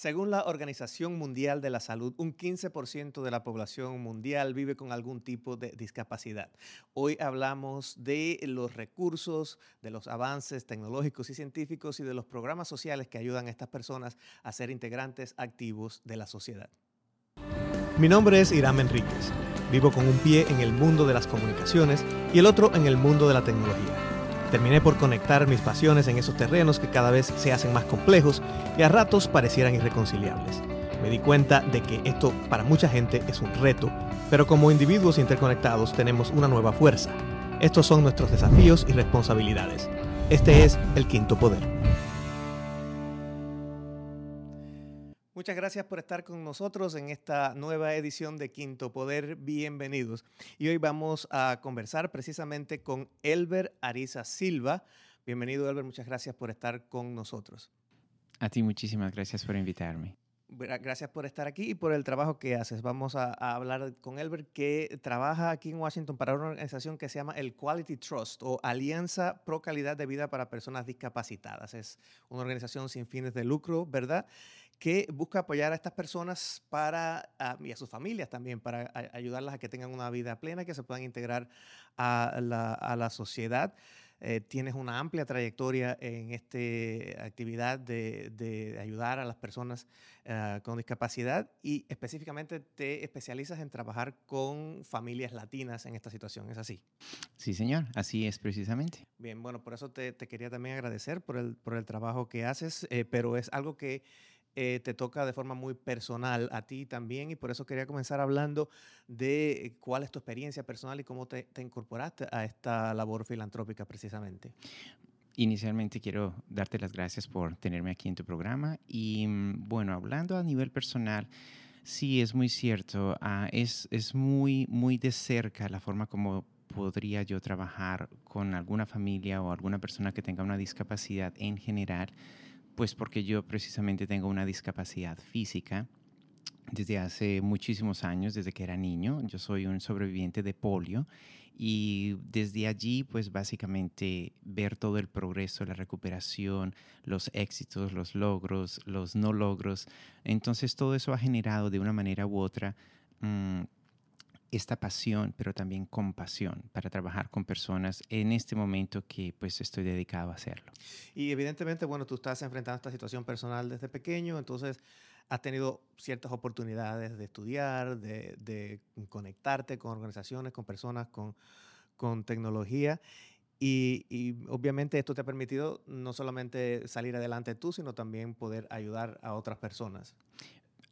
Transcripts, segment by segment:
Según la Organización Mundial de la Salud, un 15% de la población mundial vive con algún tipo de discapacidad. Hoy hablamos de los recursos, de los avances tecnológicos y científicos y de los programas sociales que ayudan a estas personas a ser integrantes activos de la sociedad. Mi nombre es Irán Enríquez. Vivo con un pie en el mundo de las comunicaciones y el otro en el mundo de la tecnología. Terminé por conectar mis pasiones en esos terrenos que cada vez se hacen más complejos y a ratos parecieran irreconciliables. Me di cuenta de que esto para mucha gente es un reto, pero como individuos interconectados tenemos una nueva fuerza. Estos son nuestros desafíos y responsabilidades. Este es el quinto poder. Muchas gracias por estar con nosotros en esta nueva edición de Quinto Poder. Bienvenidos. Y hoy vamos a conversar precisamente con Elber Ariza Silva. Bienvenido, Elber. Muchas gracias por estar con nosotros. A ti muchísimas gracias por invitarme. Gracias por estar aquí y por el trabajo que haces. Vamos a, hablar con Elber, que trabaja aquí en Washington para una organización que se llama el Quality Trust o Alianza Pro Calidad de Vida para Personas Discapacitadas. Es una organización sin fines de lucro, ¿verdad? Que busca apoyar a estas personas para, y a sus familias también, para ayudarlas a que tengan una vida plena, que se puedan integrar a la, a la sociedad. Eh, tienes una amplia trayectoria en esta actividad de, de, ayudar a las personas uh, con discapacidad y específicamente te especializas en trabajar con familias latinas en esta situación. ¿Es así? Sí, señor, así es precisamente. Bien, bueno, por eso te, te quería también agradecer por el, por el trabajo que haces, eh, pero es algo que eh, te toca de forma muy personal a ti también y por eso quería comenzar hablando de cuál es tu experiencia personal y cómo te, incorporaste a esta labor filantrópica precisamente. Inicialmente quiero darte las gracias por tenerme aquí en tu programa y mm, bueno, hablando a nivel personal, sí es muy cierto, ah, es, es muy, muy de cerca la forma como podría yo trabajar con alguna familia o alguna persona que tenga una discapacidad en general pues porque yo precisamente tengo una discapacidad física desde hace muchísimos años, desde que era niño. Yo soy un sobreviviente de polio y desde allí, pues básicamente ver todo el progreso, la recuperación, los éxitos, los logros, los no logros. Entonces todo eso ha generado de una manera u otra mm, esta pasión, pero también compasión para trabajar con personas en este momento que pues estoy dedicado a hacerlo. Y evidentemente, bueno, tú estás enfrentando esta situación personal desde pequeño, entonces has tenido ciertas oportunidades de estudiar, de, conectarte con organizaciones, con personas, con, tecnología. Y, obviamente esto te ha permitido no solamente salir adelante tú, sino también poder ayudar a otras personas.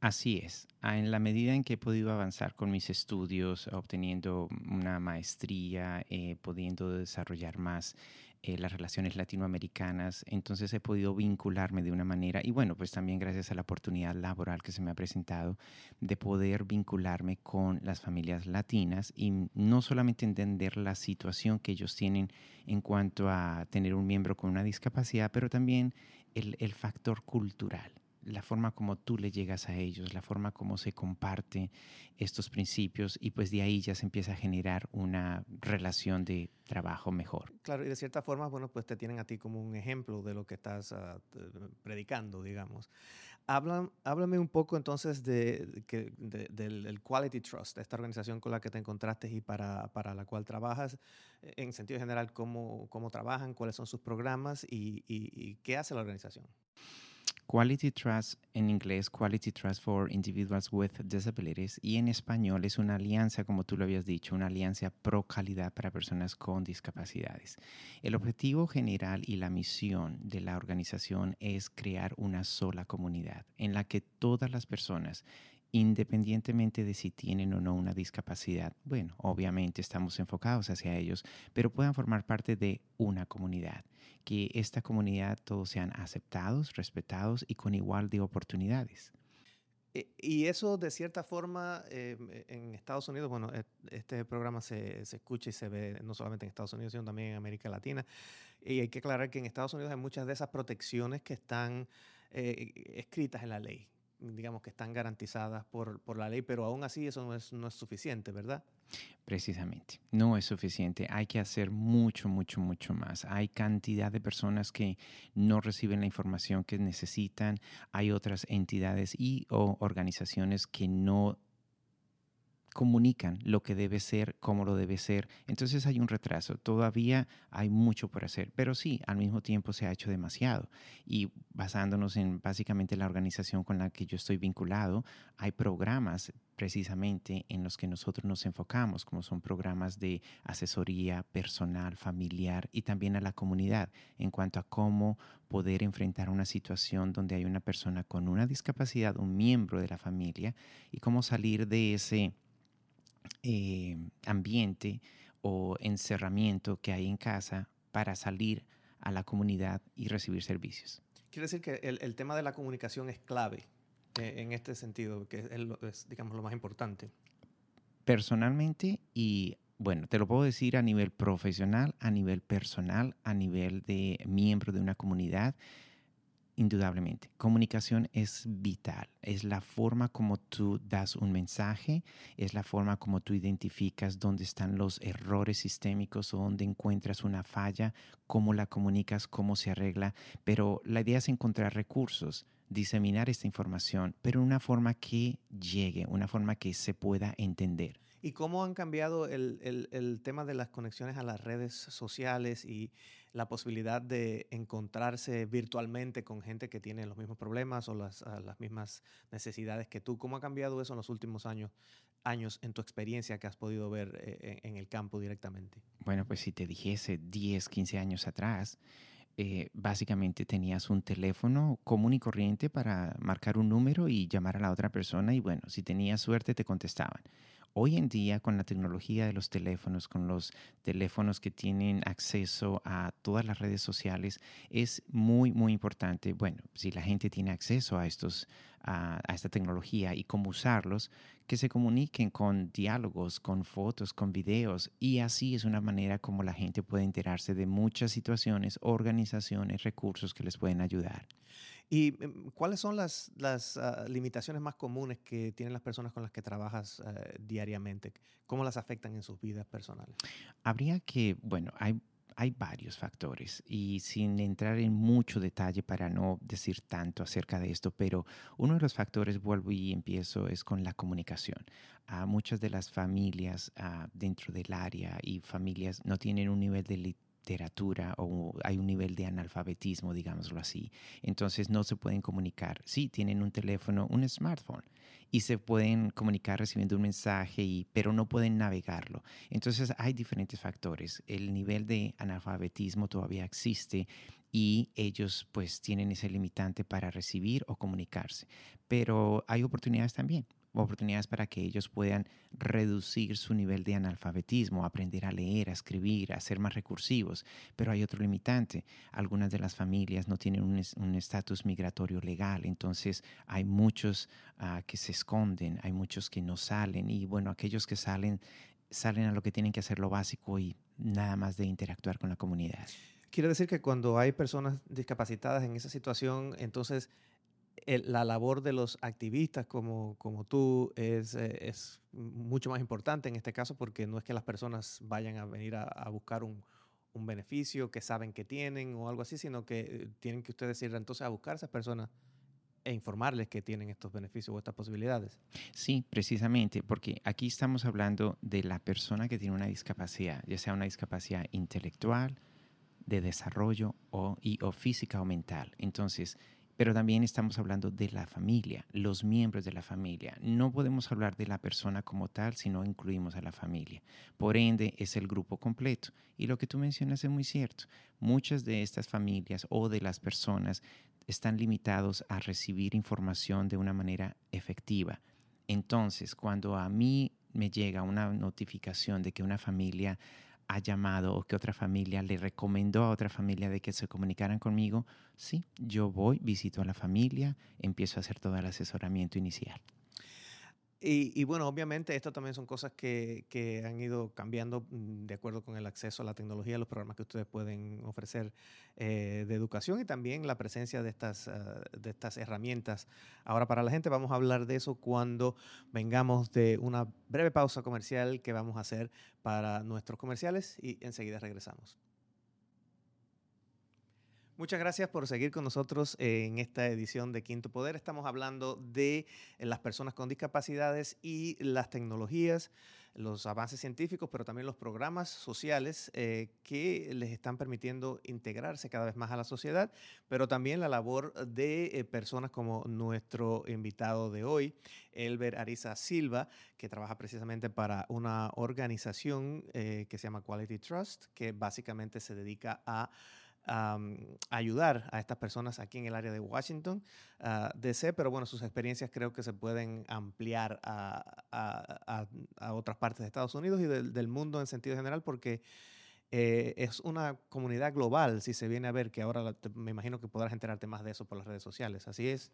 Así es. Ah, en la medida en que he podido avanzar con mis estudios, obteniendo una maestría, eh, pudiendo desarrollar más eh, las relaciones latinoamericanas, entonces he podido vincularme de una manera, y bueno, pues también gracias a la oportunidad laboral que se me ha presentado, de poder vincularme con las familias latinas y no solamente entender la situación que ellos tienen en cuanto a tener un miembro con una discapacidad, pero también el factor cultural la forma como tú le llegas a ellos, la forma como se comparte estos principios y pues de ahí ya se empieza a generar una relación de trabajo mejor. Claro, y de cierta forma, bueno, pues te tienen a ti como un ejemplo de lo que estás ah, predicando, digamos. háblame un poco entonces de, del Quality Trust, esta organización con la que te encontraste y para, para la cual trabajas, en sentido general, cómo, cómo trabajan, cuáles son sus programas y qué hace la organización. Quality Trust en inglés, Quality Trust for Individuals with Disabilities, y en español es una alianza, como tú lo habías dicho, una alianza pro calidad para personas con discapacidades. El objetivo general y la misión de la organización es crear una sola comunidad en la que todas las personas independientemente de si tienen o no una discapacidad, bueno, obviamente estamos enfocados hacia ellos, pero puedan formar parte de una comunidad, que esta comunidad todos sean aceptados, respetados y con igual de oportunidades. E, y eso de cierta forma em, en Estados Unidos, bueno, este programa se, se, escucha y se ve no solamente en Estados Unidos, sino también en América Latina. Y hay que aclarar que en Estados Unidos hay muchas de esas protecciones que están eh, escritas en la ley digamos, que están garantizadas por, por la ley, pero aún así eso no es, no es suficiente, ¿verdad? Precisamente, no es suficiente. Hay que hacer mucho, mucho, mucho más. Hay cantidad de personas que no reciben la información que necesitan. Hay otras entidades y o organizaciones que no comunican lo que debe ser, cómo lo debe ser. Entonces hay un retraso. Todavía hay mucho por hacer, pero sí, al mismo tiempo se ha hecho demasiado. Y basándonos en básicamente la organización con la que yo estoy vinculado, hay programas precisamente en los que nosotros nos enfocamos, como son programas de asesoría personal, familiar y también a la comunidad en cuanto a cómo poder enfrentar una situación donde hay una persona con una discapacidad, un miembro de la familia, y cómo salir de ese eh, ambiente o encerramiento que hay en casa para salir a la comunidad y recibir servicios. Quiere decir que el, tema de la comunicación es clave eh, en este sentido, que es, digamos, lo más importante. Personalmente y bueno, te lo puedo decir a nivel profesional, a nivel personal, a nivel de miembro de una comunidad indudablemente. Comunicación es vital. Es la forma como tú das un mensaje, es la forma como tú identificas dónde están los errores sistémicos o dónde encuentras una falla, cómo la comunicas, cómo se arregla. Pero la idea es encontrar recursos, diseminar esta información, pero una forma que llegue, una forma que se pueda entender. ¿Y cómo han cambiado el, el, tema de las conexiones a las redes sociales y la posibilidad de encontrarse virtualmente con gente que tiene los mismos problemas o las, ah, las mismas necesidades que tú? ¿Cómo ha cambiado eso en los últimos años, años en tu experiencia que has podido ver eh, en, el campo directamente? Bueno, pues si te dijese 10, 15 años atrás, eh, básicamente tenías un teléfono común y corriente para marcar un número y llamar a la otra persona y bueno, si tenías suerte te contestaban. Hoy en día, con la tecnología de los teléfonos, con los teléfonos que tienen acceso a todas las redes sociales, es muy, muy importante. Bueno, si la gente tiene acceso a, estos, a, esta tecnología y cómo usarlos, que se comuniquen con diálogos, con fotos, con videos. Y así es una manera como la gente puede enterarse de muchas situaciones, organizaciones, recursos que les pueden ayudar. ¿Y em, cuáles son las, las ah, limitaciones más comunes que tienen las personas con las que trabajas eh, diariamente? ¿Cómo las afectan en sus vidas personales? Habría que, bueno, hay, hay varios factores y sin entrar en mucho detalle para no decir tanto acerca de esto, pero uno de los factores, vuelvo y empiezo, es con la comunicación. A muchas de las familias ah, dentro del área y familias no tienen un nivel de literatura o hay un nivel de analfabetismo, digámoslo así. Entonces no se pueden comunicar. Sí, tienen un teléfono, un smartphone y se pueden comunicar recibiendo un mensaje, pero no pueden navegarlo. Entonces hay diferentes factores. El nivel de analfabetismo todavía existe y ellos pues tienen ese limitante para recibir o comunicarse. Pero hay oportunidades también oportunidades para que ellos puedan reducir su nivel de analfabetismo, aprender a leer, a escribir, a ser más recursivos. Pero hay otro limitante. Algunas de las familias no tienen un estatus migratorio legal, entonces hay muchos ah, que se esconden, hay muchos que no salen y bueno, aquellos que salen salen a lo que tienen que hacer lo básico y nada más de interactuar con la comunidad. Quiere decir que cuando hay personas discapacitadas en esa situación, entonces la labor de los activistas como, como tú es, eh, es, mucho más importante en este caso porque no es que las personas vayan a venir a, buscar un, un, beneficio que saben que tienen o algo así, sino que eh, tienen que ustedes ir entonces a buscar a esas personas e informarles que tienen estos beneficios o estas posibilidades. Sí, precisamente, porque aquí estamos hablando de la persona que tiene una discapacidad, ya sea una discapacidad intelectual, de desarrollo o, y, o física o mental. Entonces, pero también estamos hablando de la familia, los miembros de la familia. No podemos hablar de la persona como tal si no incluimos a la familia. Por ende, es el grupo completo. Y lo que tú mencionas es muy cierto. Muchas de estas familias o de las personas están limitados a recibir información de una manera efectiva. Entonces, cuando a mí me llega una notificación de que una familia ha llamado o que otra familia le recomendó a otra familia de que se comunicaran conmigo, sí, yo voy, visito a la familia, empiezo a hacer todo el asesoramiento inicial. Y, bueno, obviamente esto también son cosas que, que, han ido cambiando mm, de acuerdo con el acceso a la tecnología, los programas que ustedes pueden ofrecer eh, de educación y también la presencia de estas, ah, de estas herramientas. Ahora para la gente vamos a hablar de eso cuando vengamos de una breve pausa comercial que vamos a hacer para nuestros comerciales y enseguida regresamos. Muchas gracias por seguir con nosotros en esta edición de Quinto Poder. Estamos hablando de las personas con discapacidades y las tecnologías, los avances científicos, pero también los programas sociales eh, que les están permitiendo integrarse cada vez más a la sociedad, pero también la labor de eh, personas como nuestro invitado de hoy, Elber Ariza Silva, que trabaja precisamente para una organización eh, que se llama Quality Trust, que básicamente se dedica a ayudar a estas personas aquí en el área de Washington, uh, DC, pero bueno, sus experiencias creo que se pueden ampliar a, a, a, otras partes de Estados Unidos y del, mundo en sentido general porque eh, es una comunidad global, si se viene a ver, que ahora me imagino que podrás enterarte más de eso por las redes sociales, ¿así es?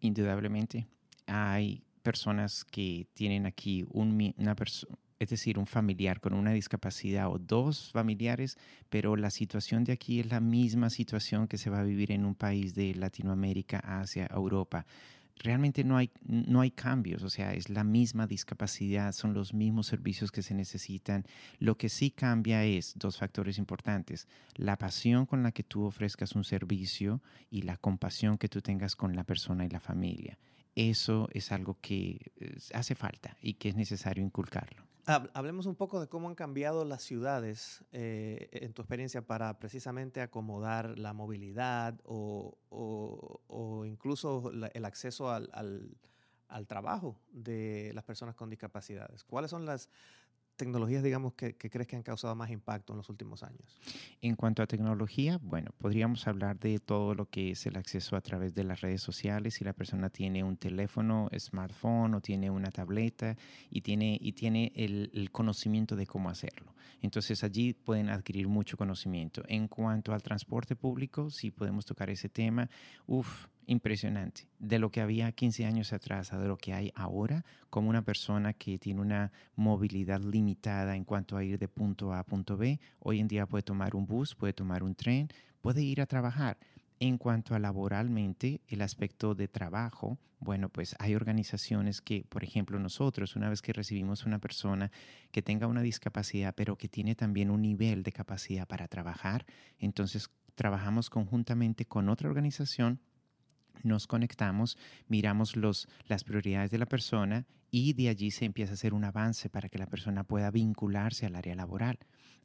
Indudablemente. Hay personas que tienen aquí un, una persona es decir, un familiar con una discapacidad o dos familiares, pero la situación de aquí es la misma situación que se va a vivir en un país de Latinoamérica, Asia, Europa. Realmente no hay, no hay cambios, o sea, es la misma discapacidad, son los mismos servicios que se necesitan. Lo que sí cambia es dos factores importantes, la pasión con la que tú ofrezcas un servicio y la compasión que tú tengas con la persona y la familia. Eso es algo que eh, hace falta y que es necesario inculcarlo. Hablemos un poco de cómo han cambiado las ciudades eh, en tu experiencia para precisamente acomodar la movilidad o, incluso el acceso al, trabajo de las personas con discapacidades. ¿Cuáles son las, tecnologías, digamos, que, crees que han causado más impacto en los últimos años? En cuanto a tecnología, bueno, podríamos hablar de todo lo que es el acceso a través de las redes sociales. Si la persona tiene un teléfono, smartphone o tiene una tableta y tiene, y tiene el, el conocimiento de cómo hacerlo. Entonces allí pueden adquirir mucho conocimiento. En cuanto al transporte público, si podemos tocar ese tema, uff, impresionante. De lo que había 15 años atrás a de lo que hay ahora, como una persona que tiene una movilidad limitada en cuanto a ir de punto A a punto B, hoy en día puede tomar un bus, puede tomar un tren, puede ir a trabajar. En cuanto a laboralmente, el aspecto de trabajo, bueno, pues hay organizaciones que, por ejemplo, nosotros, una vez que recibimos una persona que tenga una discapacidad, pero que tiene también un nivel de capacidad para trabajar, entonces trabajamos conjuntamente con otra organización nos conectamos, miramos los, las prioridades de la persona y de allí se empieza a hacer un avance para que la persona pueda vincularse al área laboral.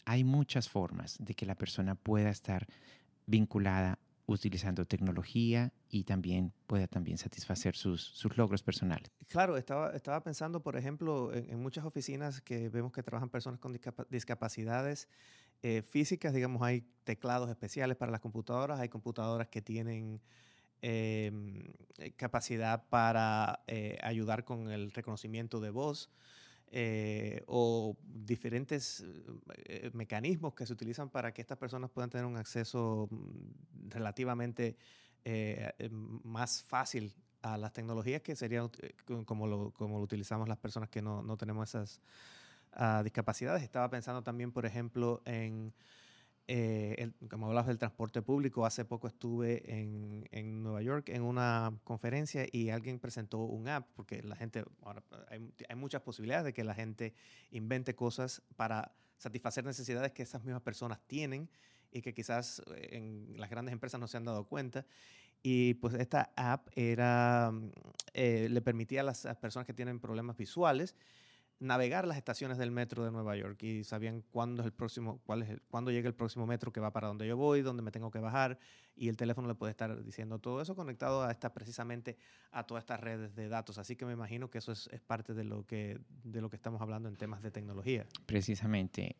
Hay muchas formas de que la persona pueda estar vinculada utilizando tecnología y también pueda también satisfacer sus, sus logros personales. Claro, estaba, estaba pensando, por ejemplo, en, muchas oficinas que vemos que trabajan personas con discapacidades eh, físicas, digamos, hay teclados especiales para las computadoras, hay computadoras que tienen eh, capacidad para eh, ayudar con el reconocimiento de voz eh, o diferentes mecanismos que se utilizan para que estas personas puedan tener un acceso mm, relativamente más fácil a las tecnologías que sería como lo, como lo utilizamos las personas que no, no tenemos esas ah, discapacidades. Estaba pensando también, por ejemplo, en eh, como hablas del transporte público, hace poco estuve en, en, Nueva York en una conferencia y alguien presentó un app, porque la gente, ahora hay, hay, muchas posibilidades de que la gente invente cosas para satisfacer necesidades que esas mismas personas tienen y que quizás eh, en las grandes empresas no se han dado cuenta. Y pues esta app era, mm, eh, le permitía a las personas que tienen problemas visuales navegar las estaciones del metro de Nueva York y sabían cuándo es el próximo, cuál es el, cuándo llega el próximo metro que va para donde yo voy, dónde me tengo que bajar y el teléfono le puede estar diciendo todo eso conectado a esta precisamente a todas estas redes de datos. Así que me imagino que eso es, es parte de lo que de lo que estamos hablando en temas de tecnología. Precisamente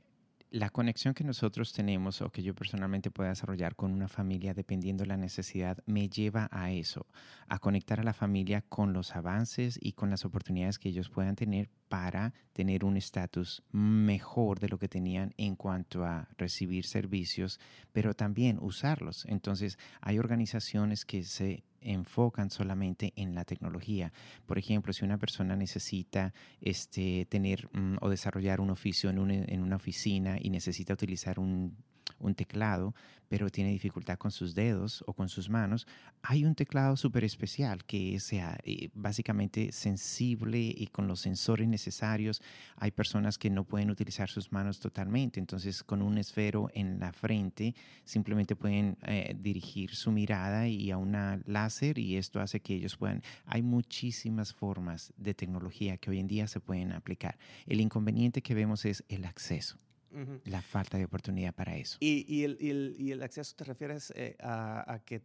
la conexión que nosotros tenemos o que yo personalmente pueda desarrollar con una familia dependiendo de la necesidad me lleva a eso, a conectar a la familia con los avances y con las oportunidades que ellos puedan tener para tener un estatus mejor de lo que tenían en cuanto a recibir servicios, pero también usarlos. Entonces, hay organizaciones que se enfocan solamente en la tecnología. Por ejemplo, si una persona necesita este, tener mm, o desarrollar un oficio en en una oficina y necesita utilizar un un teclado, pero tiene dificultad con sus dedos o con sus manos, hay un teclado súper especial que sea eh, básicamente sensible y con los sensores necesarios. Hay personas que no pueden utilizar sus manos totalmente, entonces con un esfero en la frente simplemente pueden eh, dirigir su mirada y a una láser y esto hace que ellos puedan... Hay muchísimas formas de tecnología que hoy en día se pueden aplicar. El inconveniente que vemos es el acceso. La falta de oportunidad para eso. ¿Y, y, el, y, el, y el, acceso te refieres eh, a, a, que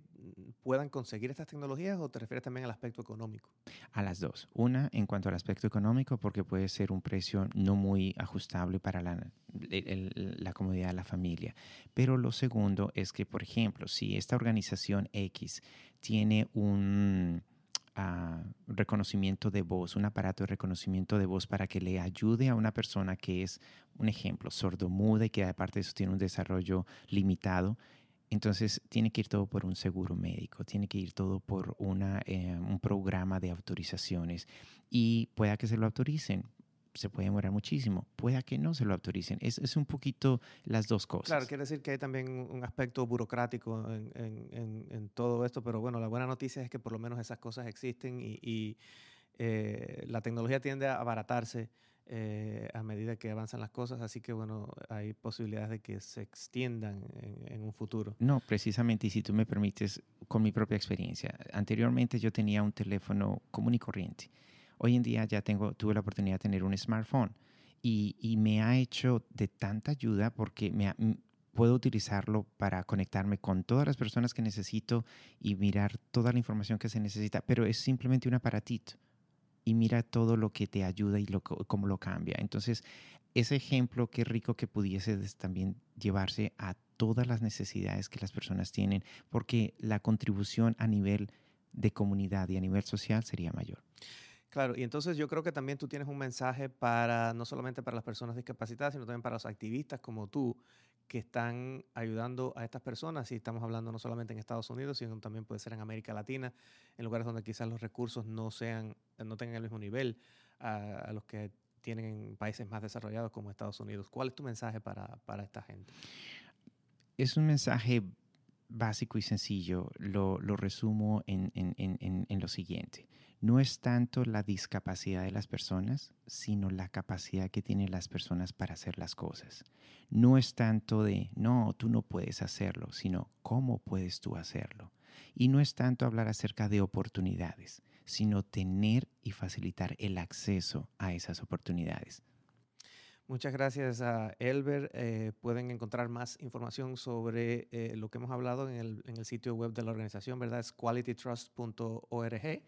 puedan conseguir estas tecnologías o te refieres también al aspecto económico? A las dos. Una, en cuanto al aspecto económico, porque puede ser un precio no muy ajustable para la, la comodidad de la familia. Pero lo segundo es que, por ejemplo, si esta organización X tiene un reconocimiento de voz, un aparato de reconocimiento de voz para que le ayude a una persona que es, un ejemplo, sordomuda y que aparte de eso tiene un desarrollo limitado. Entonces tiene que ir todo por un seguro médico, tiene que ir todo por una, eh, un programa de autorizaciones y pueda que se lo autoricen, se puede demorar muchísimo. Pueda que no se lo autoricen. Es, es, un poquito las dos cosas. Claro, quiere decir que hay también un aspecto burocrático en, en, en, todo esto, pero bueno, la buena noticia es que por lo menos esas cosas existen y, y eh, la tecnología tiende a abaratarse eh, a medida que avanzan las cosas, así que bueno, hay posibilidades de que se extiendan en, un futuro. No, precisamente, y si tú me permites, con mi propia experiencia. Anteriormente yo tenía un teléfono común y corriente Hoy en día ya tengo, tuve la oportunidad de tener un smartphone y, me ha hecho de tanta ayuda porque me puedo utilizarlo para conectarme con todas las personas que necesito y mirar toda la información que se necesita, pero es simplemente un aparatito y mira todo lo que te ayuda y lo, cómo lo cambia. Entonces, ese ejemplo, qué rico que pudiese también llevarse a todas las necesidades que las personas tienen, porque la contribución a nivel de comunidad y a nivel social sería mayor. Claro, y entonces yo creo que también tú tienes un mensaje para, no solamente para las personas discapacitadas, sino también para los activistas como tú, que están ayudando a estas personas, y estamos hablando no solamente en Estados Unidos, sino también puede ser en América Latina, en lugares donde quizás los recursos no, sean, no tengan el mismo nivel a, los que tienen en países más desarrollados como Estados Unidos. ¿Cuál es tu mensaje para, para esta gente? Es un mensaje básico y sencillo. Lo, resumo en, en lo siguiente no es tanto la discapacidad de las personas, sino la capacidad que tienen las personas para hacer las cosas. No es tanto de, no, tú no puedes hacerlo, sino cómo puedes tú hacerlo. Y no es tanto hablar acerca de oportunidades, sino tener y facilitar el acceso a esas oportunidades. Muchas gracias a Elber. Eh, pueden encontrar más información sobre eh, lo que hemos hablado en el, en el, sitio web de la organización, ¿verdad? Es qualitytrust.org.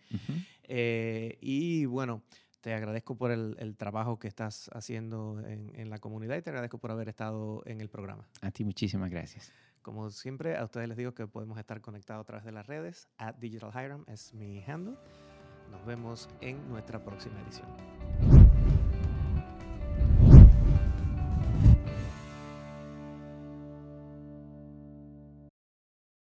Eh, y bueno, te agradezco por el, el trabajo que estás haciendo en, en, la comunidad y te agradezco por haber estado en el programa. A ti muchísimas gracias. Como siempre, a ustedes les digo que podemos estar conectados a través de las redes. At Digital Hiram es mi handle. Nos vemos en nuestra próxima edición.